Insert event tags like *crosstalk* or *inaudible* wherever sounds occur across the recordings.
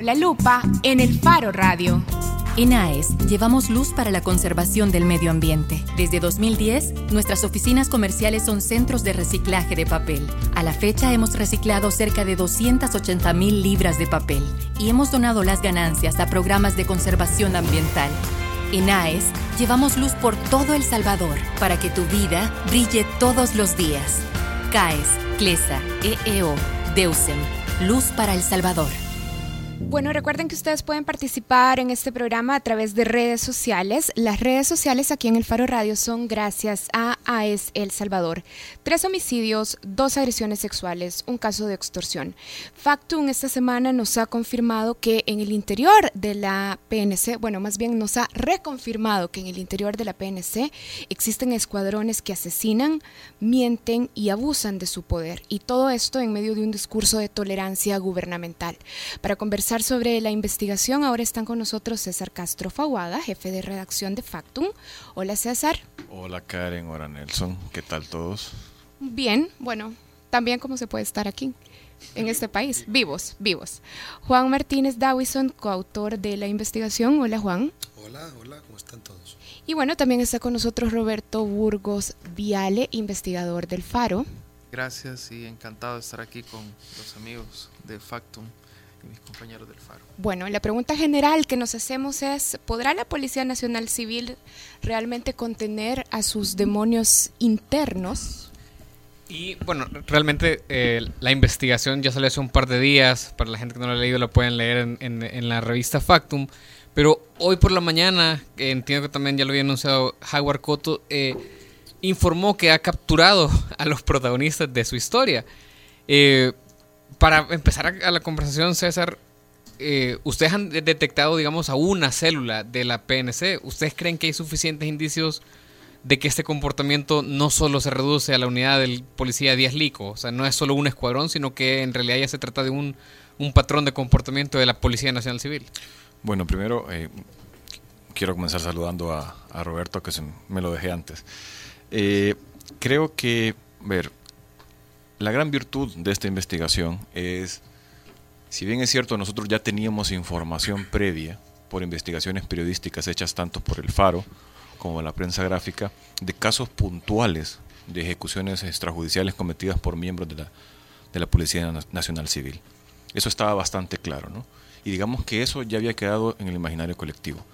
La lupa en el Faro Radio. En AES llevamos luz para la conservación del medio ambiente. Desde 2010, nuestras oficinas comerciales son centros de reciclaje de papel. A la fecha hemos reciclado cerca de 280 mil libras de papel y hemos donado las ganancias a programas de conservación ambiental. En AES llevamos luz por todo El Salvador para que tu vida brille todos los días. CAES, CLESA, EEO, DEUSEM, Luz para El Salvador. Bueno, recuerden que ustedes pueden participar en este programa a través de redes sociales. Las redes sociales aquí en el Faro Radio son gracias a AES El Salvador. Tres homicidios, dos agresiones sexuales, un caso de extorsión. Factum esta semana nos ha confirmado que en el interior de la PNC, bueno, más bien nos ha reconfirmado que en el interior de la PNC existen escuadrones que asesinan, mienten y abusan de su poder. Y todo esto en medio de un discurso de tolerancia gubernamental. Para conversar sobre la investigación, ahora están con nosotros César Castro Faguada, jefe de redacción de Factum. Hola César. Hola Karen, hola Nelson, ¿qué tal todos? Bien, bueno, también como se puede estar aquí en este país, vivos, vivos. Juan Martínez Dawison, coautor de la investigación. Hola Juan. Hola, hola, ¿cómo están todos? Y bueno, también está con nosotros Roberto Burgos Viale, investigador del Faro. Gracias y encantado de estar aquí con los amigos de Factum mis compañeros del Faro. Bueno, la pregunta general que nos hacemos es, ¿podrá la Policía Nacional Civil realmente contener a sus demonios internos? Y bueno, realmente eh, la investigación ya salió hace un par de días, para la gente que no lo ha leído lo pueden leer en, la revista Factum, pero hoy por la mañana, entiendo que también ya lo había anunciado Howard Cotto, eh, informó que ha capturado a los protagonistas de su historia. Eh, para empezar a, la conversación, César, eh, ustedes han detectado, digamos, a una célula de la PNC. ¿Ustedes creen que hay suficientes indicios de que este comportamiento no solo se reduce a la unidad del policía Díaz Lico? O sea, no es solo un escuadrón, sino que en realidad ya se trata de un, patrón de comportamiento de la Policía Nacional Civil. Bueno, primero eh, quiero comenzar saludando a, Roberto, que me lo dejé antes. Eh, creo que, ver, la gran virtud de esta investigación es, si bien es cierto, nosotros ya teníamos información previa por investigaciones periodísticas hechas tanto por el Faro como la prensa gráfica, de casos puntuales de ejecuciones extrajudiciales cometidas por miembros de la, de la Policía Nacional Civil. Eso estaba bastante claro, ¿no? Y digamos que eso ya había quedado en el imaginario colectivo.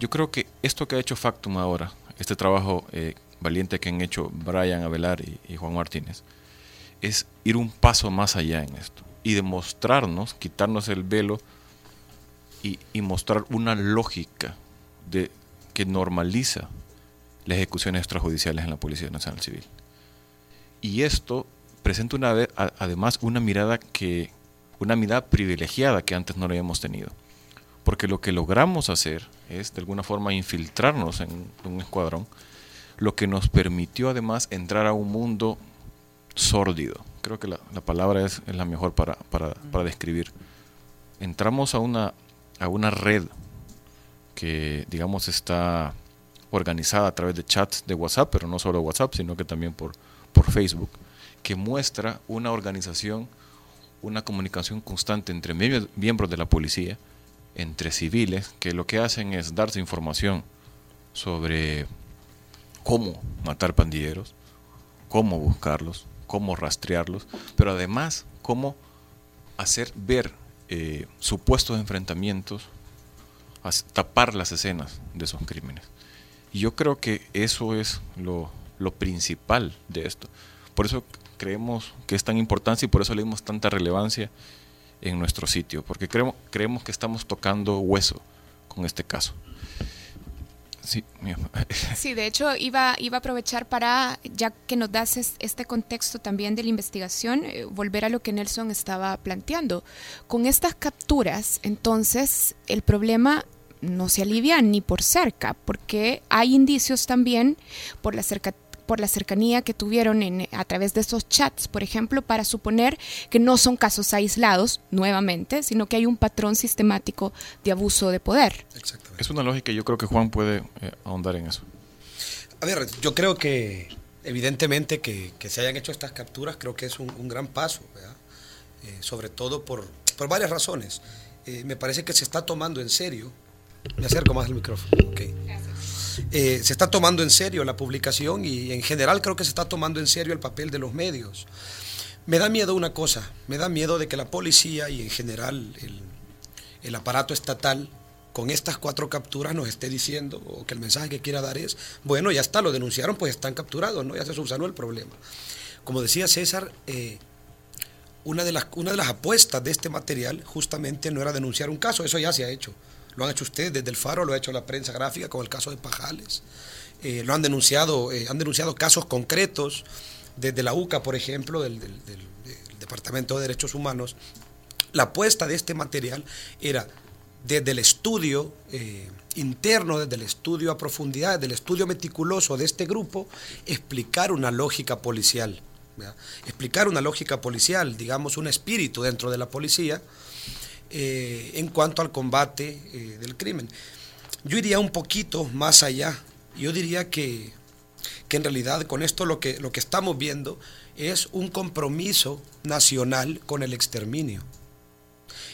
Yo creo que esto que ha hecho Factum ahora, este trabajo eh, valiente que han hecho Brian Avelar y Juan Martínez, es ir un paso más allá en esto y demostrarnos, quitarnos el velo y, mostrar una lógica de, que normaliza las ejecuciones extrajudiciales en la Policía Nacional Civil. Y esto presenta una, además una mirada que una mirada privilegiada que antes no lo habíamos tenido. Porque lo que logramos hacer es de alguna forma infiltrarnos en un escuadrón, lo que nos permitió además entrar a un mundo sórdido. Creo que la, palabra es, la mejor para, describir. Entramos a una, a una red que, digamos, está organizada a través de chats de WhatsApp, pero no solo WhatsApp, sino que también por, por Facebook, que muestra una organización, una comunicación constante entre miembros de la policía, entre civiles, que lo que hacen es darse información sobre cómo matar pandilleros, cómo buscarlos, cómo rastrearlos, pero además cómo hacer ver eh, supuestos enfrentamientos, tapar las escenas de esos crímenes. Y yo creo que eso es lo, principal de esto. Por eso creemos que es tan importante y por eso le dimos tanta relevancia en nuestro sitio, porque creemos, creemos que estamos tocando hueso con este caso. Sí, *laughs* sí, de hecho iba, iba a aprovechar para, ya que nos das este contexto también de la investigación, eh, volver a lo que Nelson estaba planteando. Con estas capturas, entonces, el problema no se alivia ni por cerca, porque hay indicios también por la cerca, por la cercanía que tuvieron en, a través de esos chats, por ejemplo, para suponer que no son casos aislados, nuevamente, sino que hay un patrón sistemático de abuso de poder. Es una lógica y yo creo que Juan puede eh, ahondar en eso. A ver, yo creo que evidentemente que, se hayan hecho estas capturas creo que es un, gran paso, eh, sobre todo por, por varias razones. eh, me parece que se está tomando en serio. Me acerco más al micrófono. Okay. Eh, se está tomando en serio la publicación y en general creo que se está tomando en serio el papel de los medios. Me da miedo una cosa, me da miedo de que la policía y en general el, aparato estatal con estas cuatro capturas nos esté diciendo, o que el mensaje que quiera dar es, bueno, ya está, lo denunciaron, pues están capturados, ¿no? Ya se subsanó el problema. Como decía César, eh, una, de las, una de las apuestas de este material justamente no era denunciar un caso, eso ya se ha hecho. Lo han hecho ustedes desde el Faro, lo ha hecho la prensa gráfica con el caso de Pajales. Eh, lo han denunciado, eh, han denunciado casos concretos desde la UCA, por ejemplo, del, Departamento de Derechos Humanos. La apuesta de este material era desde el estudio eh, interno, desde el estudio a profundidad, desde el estudio meticuloso de este grupo, explicar una lógica policial. Explicar una lógica policial, digamos, un espíritu dentro de la policía eh, en cuanto al combate eh, del crimen. Yo iría un poquito más allá. Yo diría que, que en realidad con esto lo que, lo que estamos viendo es un compromiso nacional con el exterminio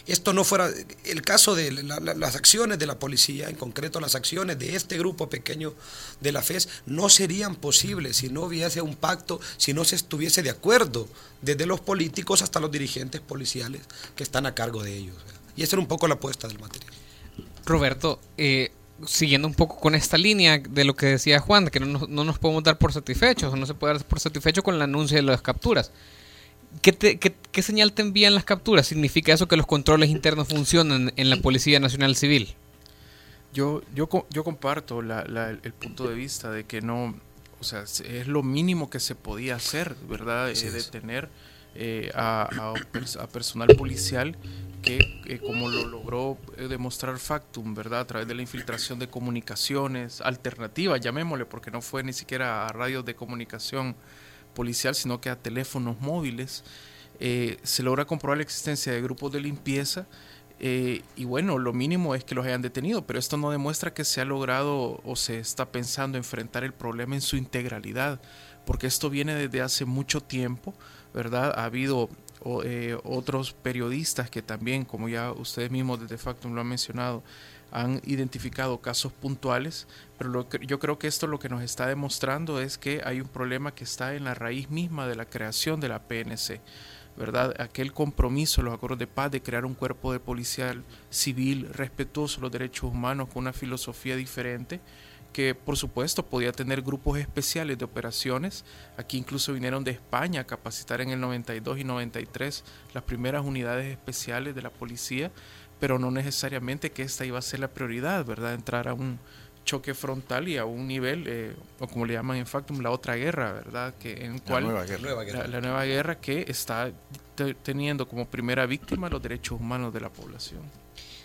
esto no fuera el caso de las acciones de la policía, en concreto las acciones de este grupo pequeño de la FES, no serían posibles si no hubiese un pacto, si no se estuviese de acuerdo desde los políticos hasta los dirigentes policiales que están a cargo de ellos. Y esa era un poco la apuesta del material. Roberto, eh, siguiendo un poco con esta línea de lo que decía Juan, que no, no nos podemos dar por satisfechos, no se puede dar por satisfecho con el anuncio de las capturas. ¿Qué, señal te envían las capturas? ¿Significa eso que los controles internos funcionan en la Policía Nacional Civil? Yo, yo, yo comparto el punto de vista de que no, o sea, es lo mínimo que se podía hacer, ¿verdad? Eh, detener eh, a, personal policial que, eh, como lo logró demostrar Factum, ¿verdad? A través de la infiltración de comunicaciones alternativas, llamémosle, porque no fue ni siquiera a radios de comunicación policial, sino que a teléfonos móviles. Eh, se logra comprobar la existencia de grupos de limpieza eh, y bueno, lo mínimo es que los hayan detenido, pero esto no demuestra que se ha logrado o se está pensando enfrentar el problema en su integralidad, porque esto viene desde hace mucho tiempo, ¿verdad? Ha habido eh, otros periodistas que también, como ya ustedes mismos desde Factum lo han mencionado, han identificado casos puntuales, pero yo creo que esto lo que nos está demostrando es que hay un problema que está en la raíz misma de la creación de la PNC. ¿verdad? Aquel compromiso, los acuerdos de paz de crear un cuerpo de policía civil respetuoso de los derechos humanos con una filosofía diferente, que por supuesto podía tener grupos especiales de operaciones. Aquí incluso vinieron de España a capacitar en el 92 y 93 las primeras unidades especiales de la policía pero no necesariamente que esta iba a ser la prioridad, ¿verdad? Entrar a un choque frontal y a un nivel, eh, o como le llaman en Factum, la otra guerra, ¿verdad? Que, en cual, la, nueva guerra. La, nueva guerra que está teniendo como primera víctima los derechos humanos de la población.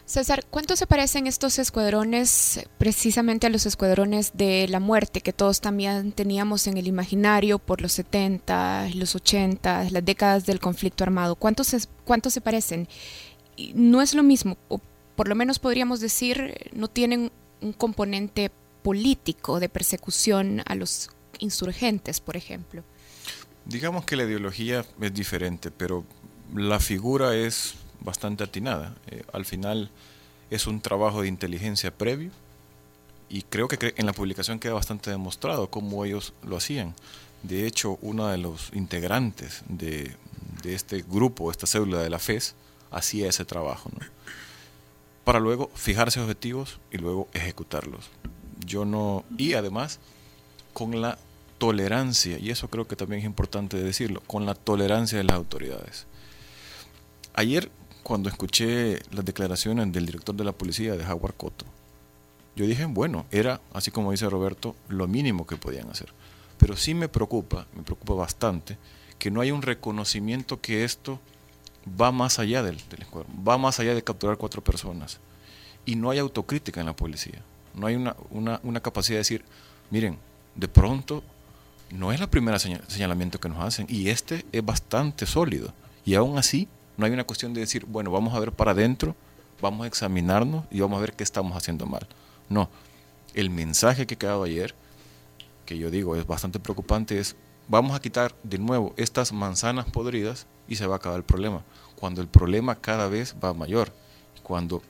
César, ¿cuánto se parecen estos escuadrones precisamente a los escuadrones de la muerte que todos también teníamos en el imaginario por los 70, los 80, las décadas del conflicto armado? ¿Cuántos se, cuántos se parecen? No es lo mismo, o por lo menos podríamos decir, no tienen un componente político de persecución a los insurgentes, por ejemplo. Digamos que la ideología es diferente, pero la figura es bastante atinada. Eh, al final es un trabajo de inteligencia previo y creo que en la publicación queda bastante demostrado cómo ellos lo hacían. De hecho, uno de los integrantes de, de este grupo, esta célula de la FES, hacía ese trabajo. Para luego fijarse objetivos y luego ejecutarlos. Yo no. Y además, con la tolerancia, y eso creo que también es importante decirlo, con la tolerancia de las autoridades. Ayer, cuando escuché las declaraciones del director de la policía, de Jaguar Coto, yo dije, bueno, era, así como dice Roberto, lo mínimo que podían hacer. Pero sí me preocupa, me preocupa bastante, que no haya un reconocimiento que esto va más allá del, del va más allá de capturar cuatro personas. Y no hay autocrítica en la policía. No hay una, una, una capacidad de decir, miren, de pronto no es la primera señalamiento que nos hacen y este es bastante sólido. Y aún así no hay una cuestión de decir, bueno, vamos a ver para adentro, vamos a examinarnos y vamos a ver qué estamos haciendo mal. No, el mensaje que ha quedado ayer, que yo digo es bastante preocupante, es vamos a quitar de nuevo estas manzanas podridas y se va a acabar el problema. Cuando el problema cada vez va mayor. cuando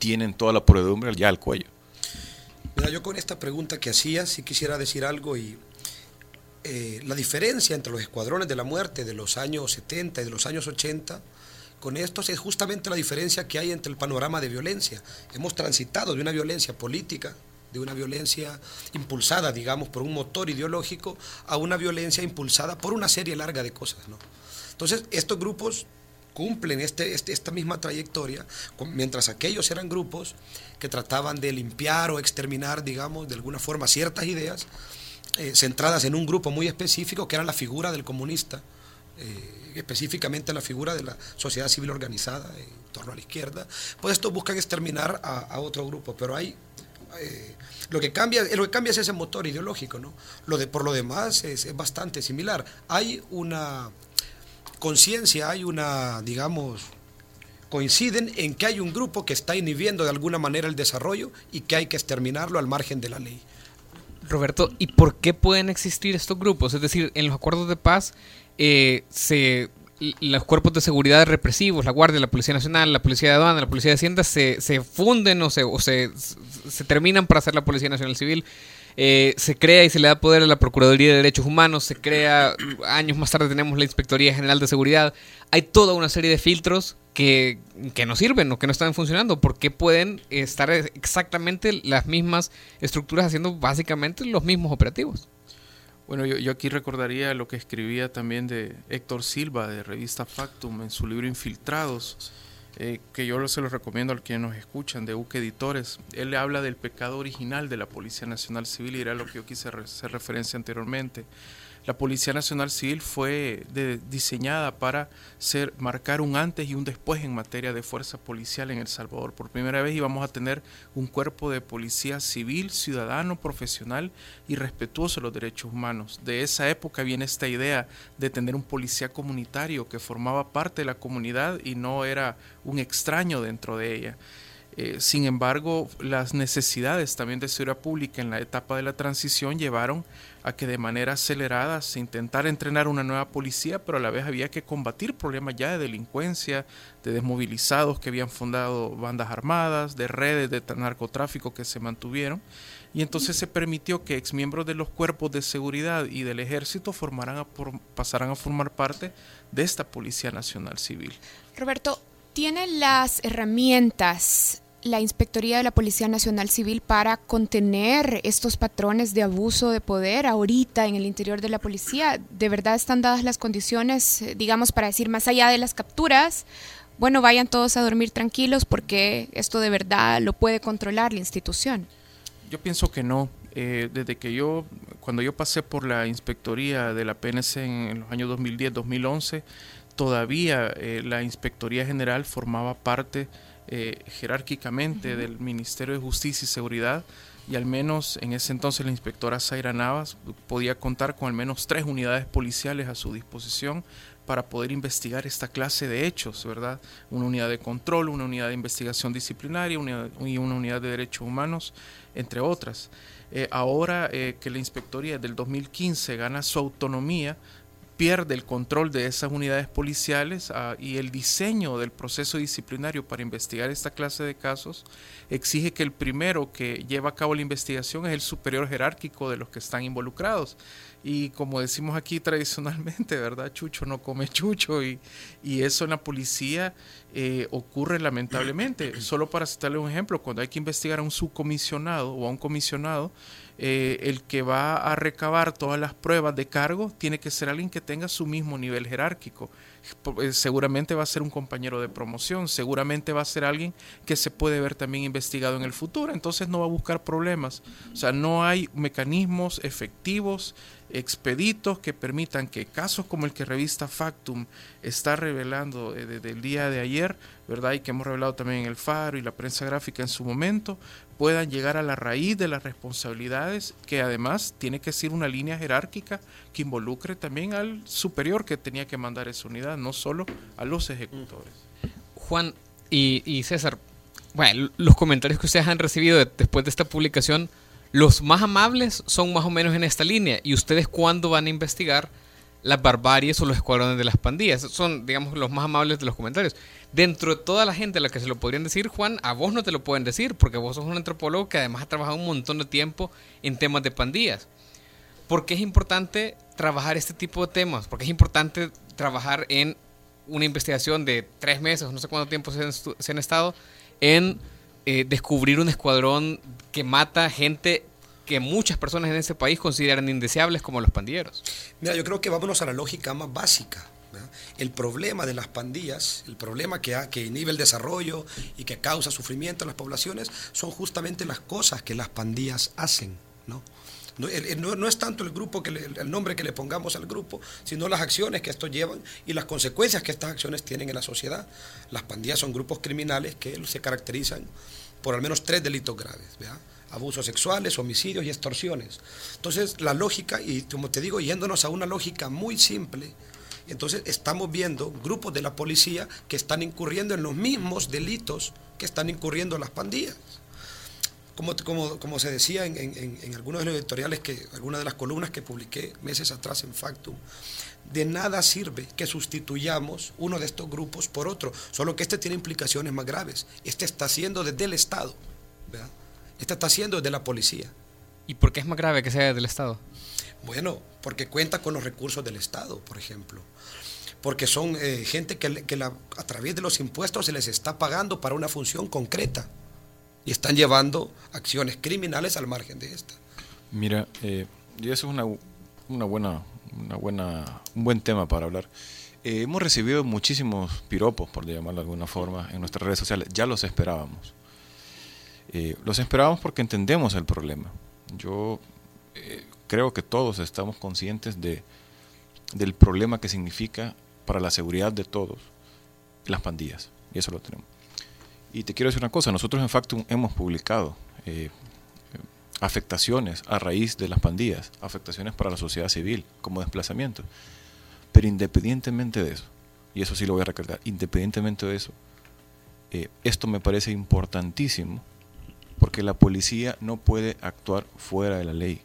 tienen toda la podredumbre ya al cuello. Mira, yo con esta pregunta que hacía, sí quisiera decir algo y eh, la diferencia entre los escuadrones de la muerte de los años 70 y de los años 80 con estos es justamente la diferencia que hay entre el panorama de violencia. Hemos transitado de una violencia política, de una violencia impulsada, digamos, por un motor ideológico, a una violencia impulsada por una serie larga de cosas. ¿no? Entonces, estos grupos cumplen este, este, esta misma trayectoria, mientras aquellos eran grupos que trataban de limpiar o exterminar, digamos, de alguna forma ciertas ideas eh, centradas en un grupo muy específico, que era la figura del comunista, eh, específicamente la figura de la sociedad civil organizada en torno a la izquierda, pues estos buscan exterminar a, otro grupo, pero hay... Eh, lo que cambia, lo que cambia es ese motor ideológico, ¿no? Lo de, por lo demás es, es bastante similar. Hay una conciencia, hay una, digamos, coinciden en que hay un grupo que está inhibiendo de alguna manera el desarrollo y que hay que exterminarlo al margen de la ley. Roberto, ¿y por qué pueden existir estos grupos? Es decir, en los acuerdos de paz eh, se, los cuerpos de seguridad represivos, la Guardia, la Policía Nacional, la Policía de Aduana, la Policía de Hacienda, se, se funden o, o se, se terminan para hacer la Policía Nacional Civil. Eh, se crea y se le da poder a la Procuraduría de Derechos Humanos, se crea, años más tarde tenemos la Inspectoría General de Seguridad. Hay toda una serie de filtros que, que no sirven o que no están funcionando. ¿Por qué pueden estar exactamente las mismas estructuras haciendo básicamente los mismos operativos? Bueno, yo, yo, aquí recordaría lo que escribía también de Héctor Silva de revista Factum en su libro Infiltrados, eh, que yo se lo recomiendo a quienes nos escuchan, de UC Editores. Él le habla del pecado original de la Policía Nacional Civil y era lo que yo quise hacer referencia anteriormente. La Policía Nacional Civil fue diseñada para ser, marcar un antes y un después en materia de fuerza policial en El Salvador. Por primera vez íbamos a tener un cuerpo de policía civil, ciudadano, profesional y respetuoso de los derechos humanos. De esa época viene esta idea de tener un policía comunitario que formaba parte de la comunidad y no era un extraño dentro de ella. Eh, sin embargo, las necesidades también de seguridad pública en la etapa de la transición llevaron a que de manera acelerada se intentara entrenar una nueva policía, pero a la vez había que combatir problemas ya de delincuencia, de desmovilizados que habían fundado bandas armadas, de redes de narcotráfico que se mantuvieron. Y entonces se permitió que exmiembros de los cuerpos de seguridad y del ejército formaran a pasaran a formar parte de esta Policía Nacional Civil. Roberto, ¿tiene las herramientas la Inspectoría de la Policía Nacional Civil para contener estos patrones de abuso de poder ahorita en el interior de la policía? ¿De verdad están dadas las condiciones, eh, digamos, para decir más allá de las capturas? Bueno, vayan todos a dormir tranquilos porque esto de verdad lo puede controlar la institución. Yo pienso que no. Eh, desde que yo, cuando yo pasé por la inspectoría de la PNC en, los años 2010-2011, todavía eh, la Inspectoría General formaba parte eh, jerárquicamente del Ministerio de Justicia y Seguridad y al menos en ese entonces la inspectora Zaira Navas podía contar con al menos tres unidades policiales a su disposición para poder investigar esta clase de hechos, ¿verdad? Una unidad de control, una unidad de investigación disciplinaria y una unidad de derechos humanos, entre otras. Eh, ahora eh, que la inspectoría del 2015 gana su autonomía, pierde el control de esas unidades policiales ah, y el diseño del proceso disciplinario para investigar esta clase de casos exige que el primero que lleva a cabo la investigación es el superior jerárquico de los que están involucrados. Y como decimos aquí tradicionalmente, ¿verdad? Chucho no come chucho y, y eso en la policía eh, ocurre lamentablemente. *clears throat* Solo para citarle un ejemplo, cuando hay que investigar a un subcomisionado o a un comisionado, eh, el que va a recabar todas las pruebas de cargo tiene que ser alguien que tenga su mismo nivel jerárquico. Eh, seguramente va a ser un compañero de promoción, seguramente va a ser alguien que se puede ver también investigado en el futuro, entonces no va a buscar problemas. O sea, no hay mecanismos efectivos expeditos que permitan que casos como el que revista Factum está revelando desde el día de ayer, ¿verdad? Y que hemos revelado también en el Faro y la prensa gráfica en su momento, puedan llegar a la raíz de las responsabilidades, que además tiene que ser una línea jerárquica que involucre también al superior que tenía que mandar esa unidad, no solo a los ejecutores. Juan y, y César, bueno, los comentarios que ustedes han recibido después de esta publicación los más amables son más o menos en esta línea. ¿Y ustedes cuándo van a investigar las barbaries o los escuadrones de las pandillas. Son, digamos, los más amables de los comentarios. Dentro de toda la gente a la que se lo podrían decir, Juan, a vos no te lo pueden decir, porque vos sos un antropólogo que además ha trabajado un montón de tiempo en temas de pandillas. ¿Por qué es importante trabajar este tipo de temas? Porque es importante trabajar en una investigación de tres meses, no sé cuánto tiempo se han, estado, en eh, descubrir un escuadrón que mata gente que muchas personas en este país consideran indeseables como los pandilleros. Mira, yo creo que vámonos a la lógica más básica. El problema de las pandillas, el problema que, que inhibe el desarrollo y que causa sufrimiento en las poblaciones, son justamente las cosas que las pandillas hacen. ¿no? No, es tanto el grupo que el nombre que le pongamos al grupo, sino las acciones que esto llevan y las consecuencias que estas acciones tienen en la sociedad. Las pandillas son grupos criminales que se caracterizan por al menos tres delitos graves. ¿verdad? abusos sexuales, homicidios y extorsiones. Entonces, la lógica, y como te digo, yéndonos a una lógica muy simple, entonces estamos viendo grupos de la policía que están incurriendo en los mismos delitos que están incurriendo las pandillas. Como, como, como se decía en, en, algunos de los editoriales, que, algunas de las columnas que publiqué meses atrás en Factum, de nada sirve que sustituyamos uno de estos grupos por otro, solo que este tiene implicaciones más graves. Este está haciendo desde el Estado. ¿verdad? Esta está haciendo desde la policía. ¿Y por qué es más grave que sea del Estado? Bueno, porque cuenta con los recursos del Estado, por ejemplo. Porque son eh, gente que, que a través de los impuestos se les está pagando para una función concreta. Y están llevando acciones criminales al margen de esta. Mira, eh, eso es una, una, buena, una buena, un buen tema para hablar. Eh, hemos recibido muchísimos piropos, por llamarlo de alguna forma, en nuestras redes sociales. Ya los esperábamos. Eh, los esperábamos porque entendemos el problema. Yo eh, creo que todos estamos conscientes de, del problema que significa para la seguridad de todos las pandillas. Y eso lo tenemos. Y te quiero decir una cosa, nosotros en Factum hemos publicado eh, afectaciones a raíz de las pandillas, afectaciones para la sociedad civil, como desplazamiento. Pero independientemente de eso, y eso sí lo voy a recalcar, independientemente de eso, esto me parece importantísimo porque la policía no puede actuar fuera de la ley.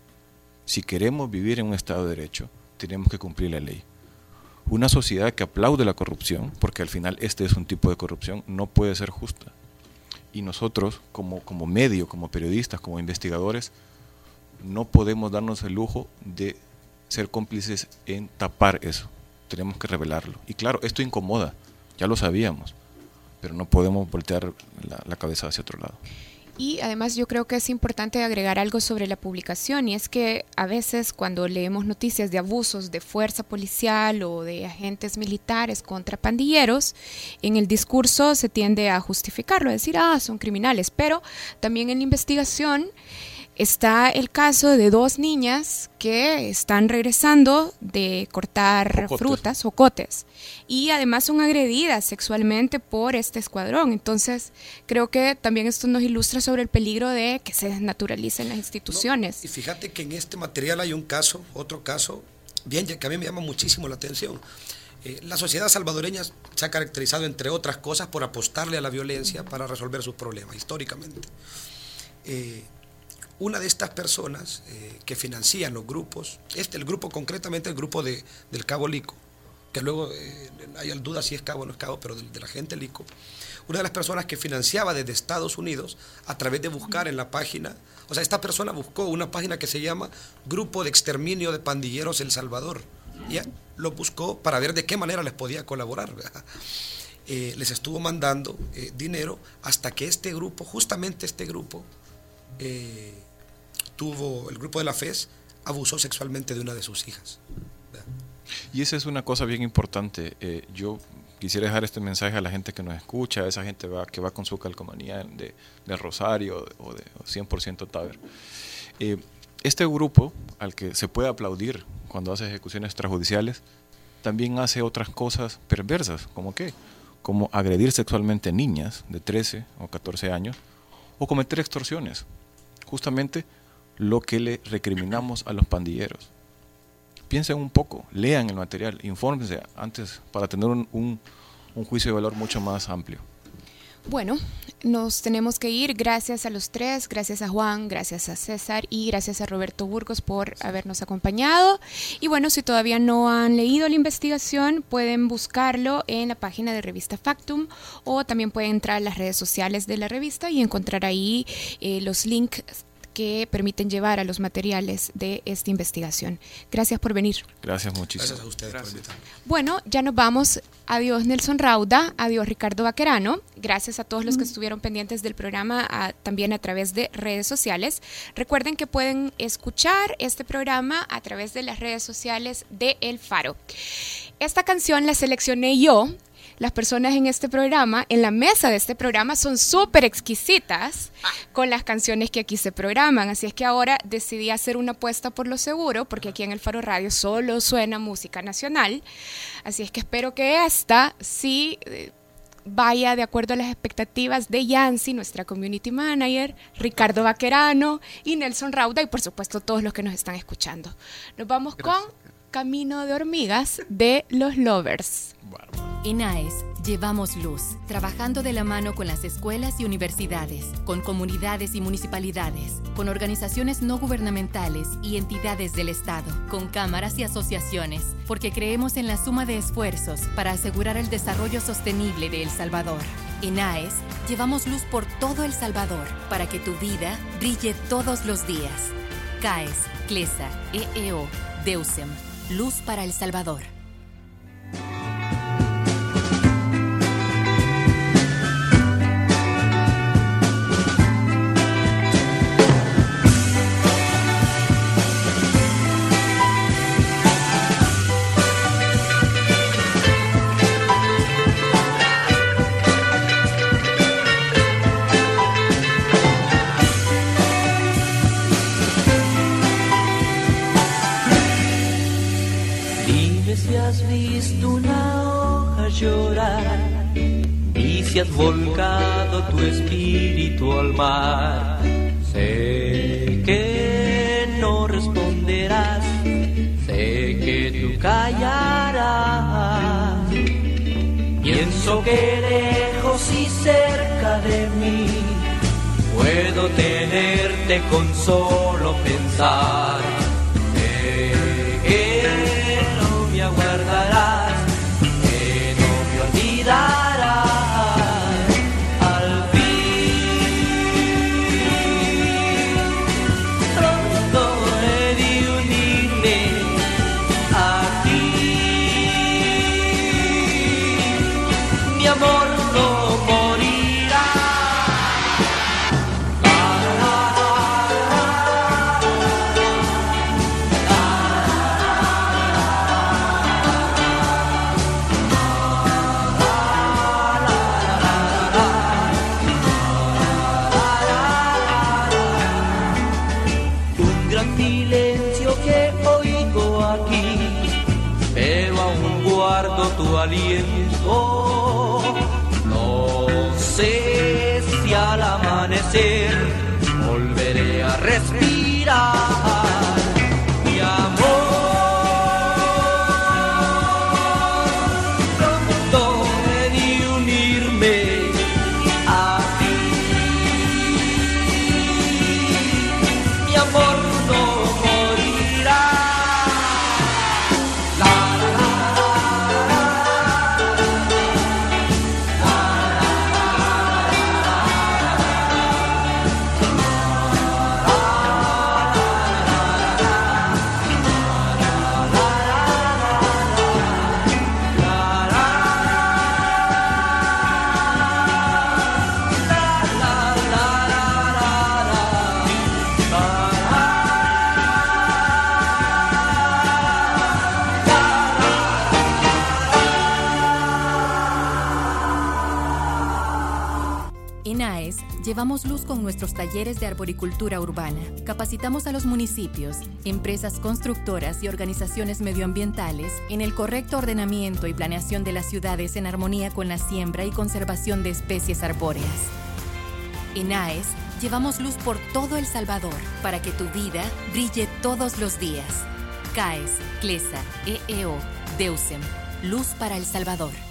Si queremos vivir en un Estado de Derecho, tenemos que cumplir la ley. Una sociedad que aplaude la corrupción, porque al final este es un tipo de corrupción, no puede ser justa. Y nosotros, como, como medio, como periodistas, como investigadores, no podemos darnos el lujo de ser cómplices en tapar eso. Tenemos que revelarlo. Y claro, esto incomoda, ya lo sabíamos, pero no podemos voltear la, la cabeza hacia otro lado. Y además yo creo que es importante agregar algo sobre la publicación y es que a veces cuando leemos noticias de abusos de fuerza policial o de agentes militares contra pandilleros, en el discurso se tiende a justificarlo, a decir, ah, son criminales, pero también en la investigación Está el caso de dos niñas que están regresando de cortar frutas o cotes y además son agredidas sexualmente por este escuadrón. Entonces, creo que también esto nos ilustra sobre el peligro de que se desnaturalicen las instituciones. y fíjate que en este material hay un caso, otro caso, bien, que a mí me llama muchísimo la atención. Eh, la sociedad salvadoreña se ha caracterizado, entre otras cosas, por apostarle a la violencia para resolver sus problemas, históricamente. Eh, una de estas personas eh, que financian los grupos, este, el grupo concretamente el grupo de, del Cabo Lico, que luego eh, hay duda si es Cabo o no es Cabo, pero de, la gente Lico, una de las personas que financiaba desde Estados Unidos a través de buscar en la página, o sea, esta persona buscó una página que se llama Grupo de Exterminio de Pandilleros El Salvador, y lo buscó para ver de qué manera les podía colaborar. Eh, les estuvo mandando dinero hasta que este grupo, justamente este grupo, tuvo el grupo de la FES abusó sexualmente de una de sus hijas. Y esa es una cosa bien importante. Eh, yo quisiera dejar este mensaje a la gente que nos escucha, a esa gente va, que va con su calcomanía de, de Rosario o de 100% Taber. Eh, este grupo, al que se puede aplaudir cuando hace ejecuciones extrajudiciales, también hace otras cosas perversas, como qué? Como agredir sexualmente a niñas de 13 o 14 años o cometer extorsiones. Justamente lo que le recriminamos a los pandilleros. Piensen un poco, lean el material, infórmense antes para tener un, juicio de valor mucho más amplio. Bueno, nos tenemos que ir. Gracias a los tres, gracias a Juan, gracias a César y gracias a Roberto Burgos por habernos acompañado. Y bueno, si todavía no han leído la investigación, pueden buscarlo en la página de Revista Factum o también pueden entrar a las redes sociales de la revista y encontrar ahí eh, los links que permiten llevar a los materiales de esta investigación. Gracias por venir. Gracias muchísimo. Gracias a ustedes por invitarme. Bueno, ya nos vamos. Adiós Nelson Rauda, adiós Ricardo Vaquerano. Gracias a todos los que estuvieron pendientes del programa a- también a través de redes sociales. Recuerden que pueden escuchar este programa a través de las redes sociales de El Faro. Esta canción la seleccioné yo. Las personas en este programa, en la mesa de este programa, son súper exquisitas con las canciones que aquí se programan. Así es que ahora decidí hacer una apuesta por lo seguro, porque aquí en el Faro Radio solo suena música nacional. Así es que espero que esta sí eh, vaya de acuerdo a las expectativas de Yancy, nuestra community manager, Ricardo Vaquerano y Nelson Rauda y por supuesto todos los que nos están escuchando. Nos vamos con Camino de Hormigas de los Lovers. En AES llevamos luz, trabajando de la mano con las escuelas y universidades, con comunidades y municipalidades, con organizaciones no gubernamentales y entidades del Estado, con cámaras y asociaciones, porque creemos en la suma de esfuerzos para asegurar el desarrollo sostenible de El Salvador. En AES llevamos luz por todo El Salvador para que tu vida brille todos los días. CAES, CLESA, EEO, DEUSEM, Luz para El Salvador. Has volcado tu espíritu al mar. Sé que no responderás, sé que tú callarás. Pienso que lejos y cerca de mí puedo tenerte con solo pensar. No sé si al amanecer volveré a respirar. Llevamos luz con nuestros talleres de arboricultura urbana. Capacitamos a los municipios, empresas constructoras y organizaciones medioambientales en el correcto ordenamiento y planeación de las ciudades en armonía con la siembra y conservación de especies arbóreas. En AES llevamos luz por todo El Salvador para que tu vida brille todos los días. CAES, CLESA, EEO, DEUSEM, Luz para El Salvador.